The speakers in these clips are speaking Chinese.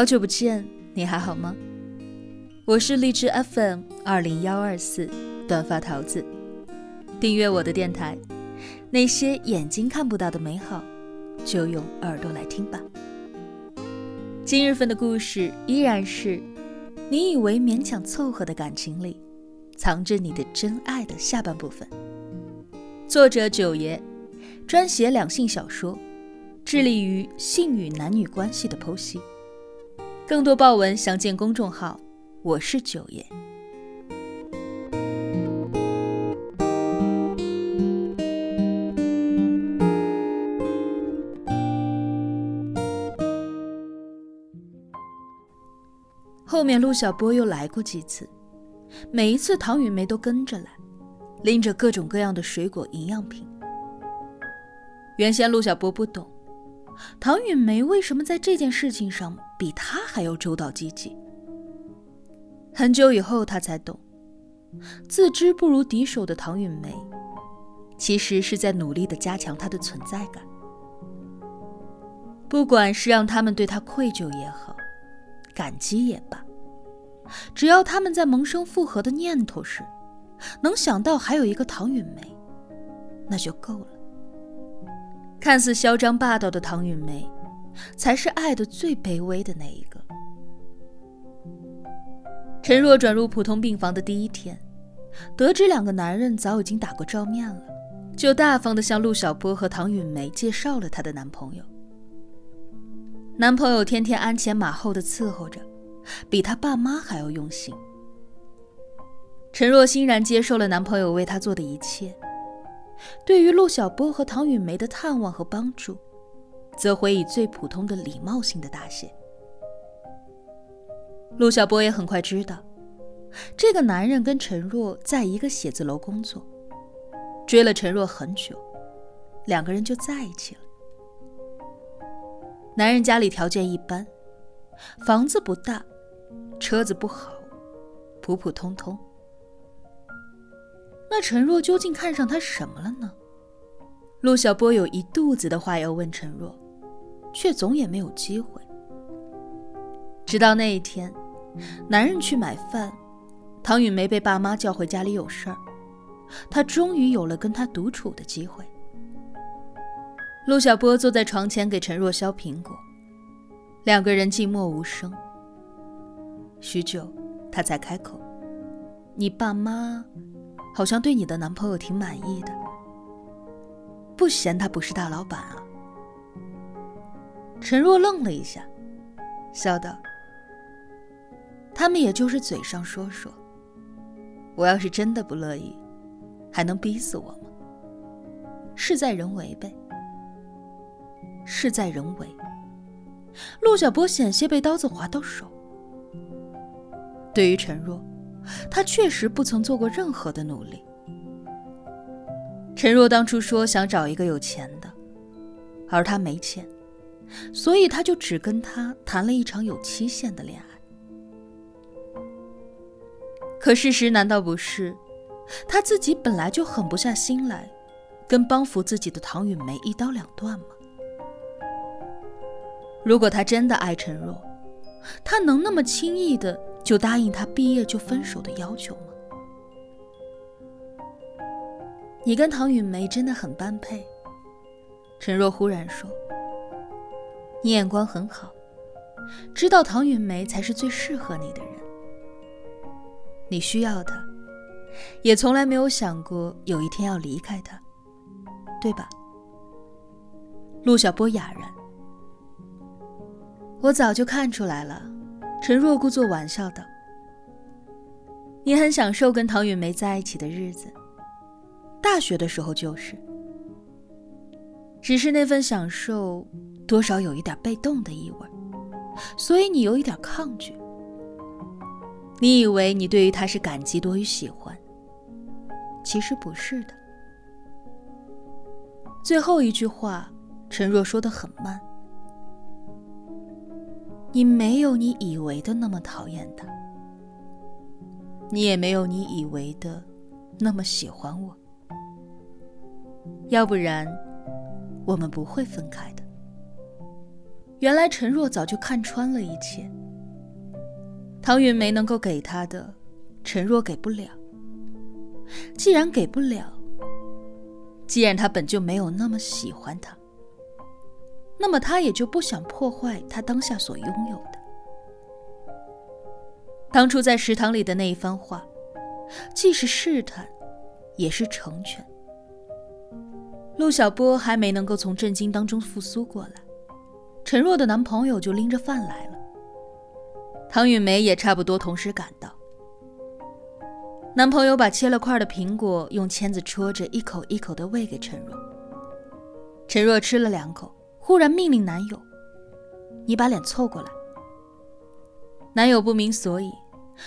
好久不见，你还好吗？我是荔枝 FM 二零幺二四短发桃子，订阅我的电台，那些眼睛看不到的美好，就用耳朵来听吧。今日份的故事依然是你以为勉强凑合的感情里，藏着你的真爱的下半部分。作者九爷，专写两性小说，致力于性与男女关系的剖析。更多爆文详见公众号“我是九爷”。后面陆小波又来过几次，每一次唐雨梅都跟着来，拎着各种各样的水果营养品。原先陆小波不懂。唐允梅为什么在这件事情上比他还要周到积极？很久以后，他才懂，自知不如敌手的唐允梅，其实是在努力的加强他的存在感。不管是让他们对他愧疚也好，感激也罢，只要他们在萌生复合的念头时，能想到还有一个唐允梅，那就够了。看似嚣张霸道的唐允梅，才是爱的最卑微的那一个。陈若转入普通病房的第一天，得知两个男人早已经打过照面了，就大方的向陆小波和唐允梅介绍了她的男朋友。男朋友天天鞍前马后的伺候着，比他爸妈还要用心。陈若欣然接受了男朋友为她做的一切。对于陆小波和唐雨梅的探望和帮助，则会以最普通的礼貌性的答谢。陆小波也很快知道，这个男人跟陈若在一个写字楼工作，追了陈若很久，两个人就在一起了。男人家里条件一般，房子不大，车子不好，普普通通。那陈若究竟看上他什么了呢？陆小波有一肚子的话要问陈若，却总也没有机会。直到那一天，男人去买饭，唐雨梅被爸妈叫回家里有事儿，他终于有了跟他独处的机会。陆小波坐在床前给陈若削苹果，两个人静默无声。许久，他才开口：“你爸妈？”好像对你的男朋友挺满意的，不嫌他不是大老板啊？陈若愣了一下，笑道：“他们也就是嘴上说说，我要是真的不乐意，还能逼死我吗？事在人为呗。事在人为。”陆小波险些被刀子划到手。对于陈若。他确实不曾做过任何的努力。陈若当初说想找一个有钱的，而他没钱，所以他就只跟他谈了一场有期限的恋爱。可事实难道不是，他自己本来就狠不下心来，跟帮扶自己的唐雨梅一刀两断吗？如果他真的爱陈若，他能那么轻易的？就答应他毕业就分手的要求吗？你跟唐允梅真的很般配。陈若忽然说：“你眼光很好，知道唐允梅才是最适合你的人。你需要她，也从来没有想过有一天要离开她，对吧？”陆小波哑然：“我早就看出来了。”陈若故作玩笑道：“你很享受跟唐雨梅在一起的日子，大学的时候就是。只是那份享受多少有一点被动的意味，所以你有一点抗拒。你以为你对于他是感激多于喜欢，其实不是的。”最后一句话，陈若说的很慢。你没有你以为的那么讨厌他，你也没有你以为的那么喜欢我。要不然，我们不会分开的。原来陈若早就看穿了一切。唐云梅能够给他的，陈若给不了。既然给不了，既然他本就没有那么喜欢他，那么他也就不想破坏他当下所拥有的。当初在食堂里的那一番话，既是试探，也是成全。陆小波还没能够从震惊当中复苏过来，陈若的男朋友就拎着饭来了。唐雨梅也差不多同时赶到。男朋友把切了块的苹果用签子戳着，一口一口的喂给陈若。陈若吃了两口，忽然命令男友：“你把脸凑过来。”男友不明所以，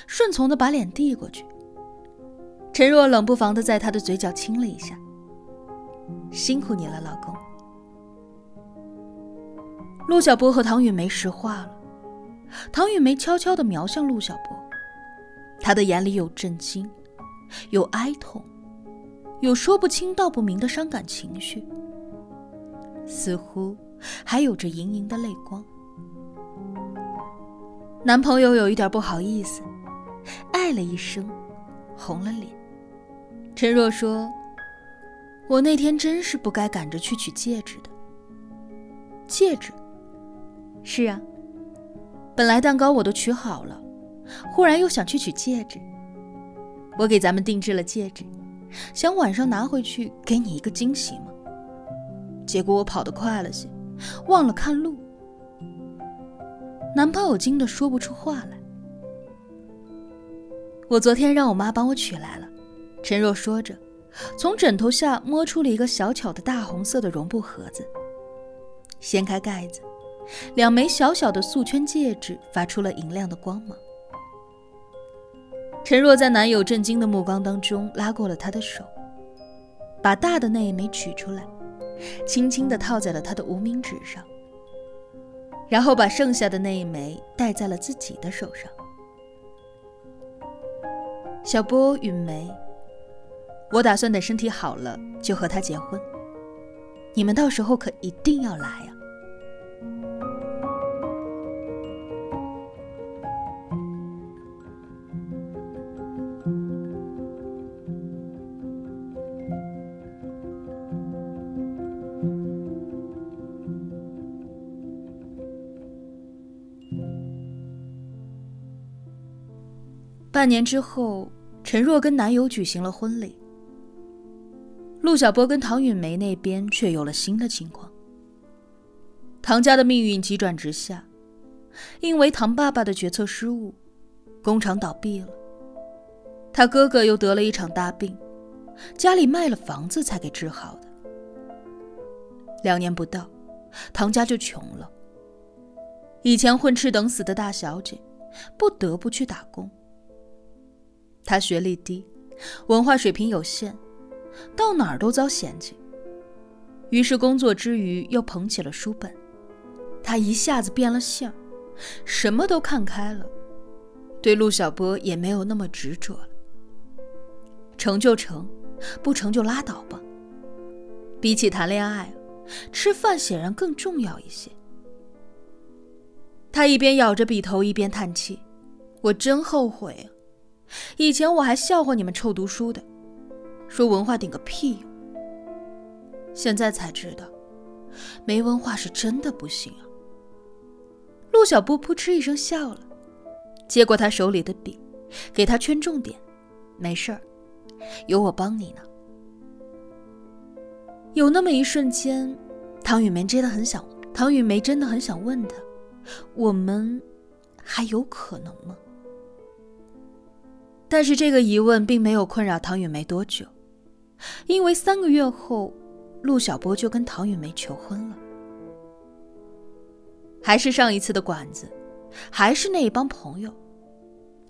顺从的把脸递过去。陈若冷不防的在他的嘴角亲了一下：“辛苦你了，老公。”陆小波和唐雨梅石化了。唐雨梅悄悄的瞄向陆小波，她的眼里有震惊，有哀痛，有说不清道不明的伤感情绪，似乎还有着盈盈的泪光。男朋友有一点不好意思，哎了一声，红了脸。陈若说：“我那天真是不该赶着去取戒指的。”戒指？是啊。本来蛋糕我都取好了，忽然又想去取戒指。我给咱们定制了戒指，想晚上拿回去给你一个惊喜嘛。结果我跑得快了些，忘了看路。男朋友惊得说不出话来。我昨天让我妈帮我取来了。陈若说着，从枕头下摸出了一个小巧的大红色的绒布盒子，掀开盖子。两枚小小的素圈戒指发出了银亮的光芒。陈若在男友震惊的目光当中拉过了他的手，把大的那一枚取出来，轻轻地套在了他的无名指上，然后把剩下的那一枚戴在了自己的手上。小波允梅，我打算等身体好了就和他结婚，你们到时候可一定要来啊！半年之后，陈若跟男友举行了婚礼。陆小波跟唐允梅那边却有了新的情况。唐家的命运急转直下，因为唐爸爸的决策失误，工厂倒闭了。他哥哥又得了一场大病，家里卖了房子才给治好的。两年不到，唐家就穷了。以前混吃等死的大小姐，不得不去打工。他学历低，文化水平有限，到哪儿都遭嫌弃。于是工作之余又捧起了书本，他一下子变了性，什么都看开了，对陆小波也没有那么执着了。成就成，不成就拉倒吧。比起谈恋爱，吃饭显然更重要一些。他一边咬着笔头，一边叹气：“我真后悔。”以前我还笑话你们臭读书的，说文化顶个屁用。现在才知道，没文化是真的不行啊。陆小波扑哧一声笑了，接过他手里的笔，给他圈重点。没事儿，有我帮你呢。有那么一瞬间，唐雨梅真的很想，唐雨梅真的很想问他：我们还有可能吗？但是这个疑问并没有困扰唐雨梅多久，因为三个月后，陆小波就跟唐雨梅求婚了。还是上一次的馆子，还是那一帮朋友。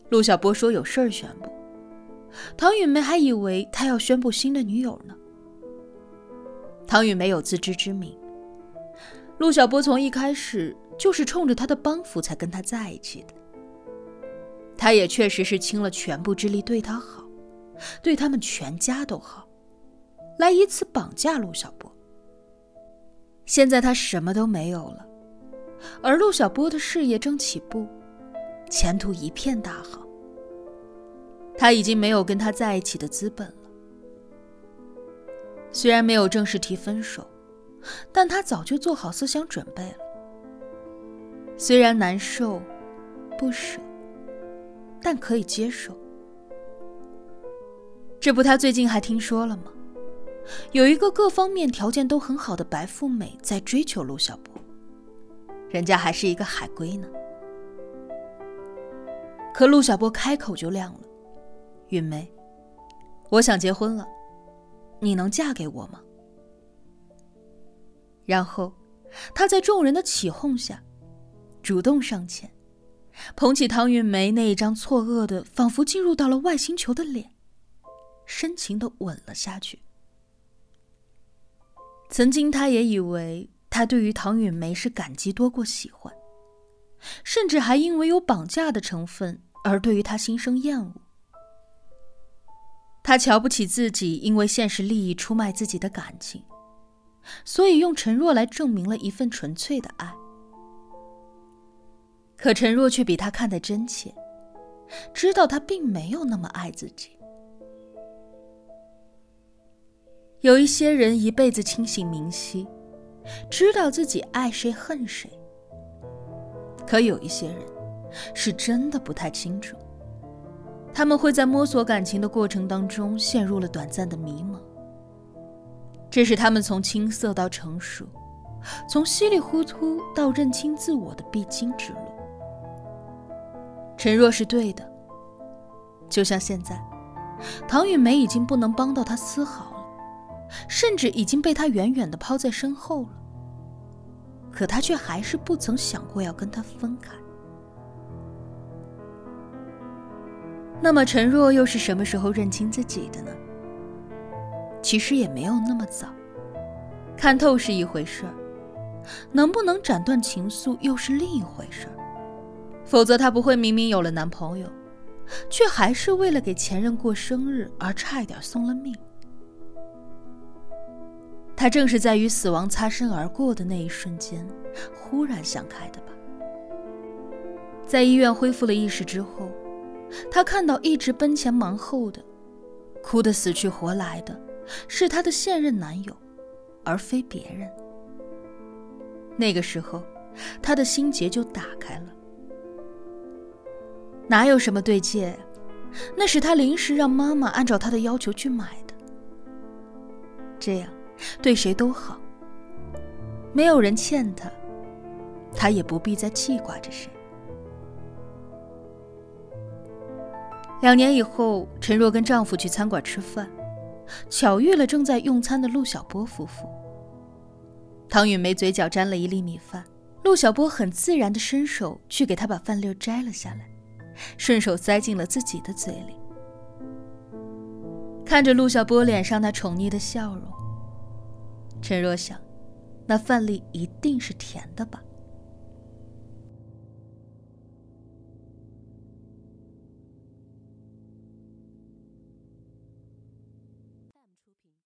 陆小波说有事儿宣布，唐雨梅还以为他要宣布新的女友呢。唐雨梅有自知之明，陆小波从一开始就是冲着他的帮扶才跟他在一起的。他也确实是倾了全部之力对他好，对他们全家都好，来以此绑架陆小波。现在他什么都没有了，而陆小波的事业正起步，前途一片大好。他已经没有跟他在一起的资本了。虽然没有正式提分手，但他早就做好思想准备了。虽然难受、不舍，但可以接受。这不，他最近还听说了吗？有一个各方面条件都很好的白富美在追求陆小波，人家还是一个海归呢。可陆小波开口就亮了：“允梅，我想结婚了，你能嫁给我吗？”然后，他在众人的起哄下，主动上前，捧起唐允梅那一张错愕的、仿佛进入到了外星球的脸，深情的吻了下去。曾经，他也以为他对于唐允梅是感激多过喜欢，甚至还因为有绑架的成分而对于他心生厌恶。他瞧不起自己，因为现实利益出卖自己的感情，所以用陈若来证明了一份纯粹的爱。可陈若却比他看得真切，知道他并没有那么爱自己。有一些人一辈子清醒明晰，知道自己爱谁恨谁。可有一些人是真的不太清楚，他们会在摸索感情的过程当中陷入了短暂的迷茫。这是他们从青涩到成熟，从稀里糊涂到认清自我的必经之路。陈若是对的，就像现在，唐雨梅已经不能帮到他丝毫了。甚至已经被他远远的抛在身后了，可他却还是不曾想过要跟他分开。那么陈若又是什么时候认清自己的呢？其实也没有那么早。看透是一回事儿，能不能斩断情愫又是另一回事儿。否则她不会明明有了男朋友，却还是为了给前任过生日而差一点送了命。她正是在与死亡擦身而过的那一瞬间，忽然想开的吧。在医院恢复了意识之后，他看到一直奔前忙后的、哭得死去活来的，是她的现任男友，而非别人。那个时候，他的心结就打开了。哪有什么对戒，那是他临时让妈妈按照他的要求去买的。这样。对谁都好，没有人欠他，他也不必再记挂着谁。两年以后，陈若跟丈夫去餐馆吃饭，巧遇了正在用餐的陆小波夫妇。唐允梅嘴角沾了一粒米饭，陆小波很自然的伸手去给她把饭粒摘了下来，顺手塞进了自己的嘴里。看着陆小波脸上那宠溺的笑容。陈若想，那饭粒一定是甜的吧。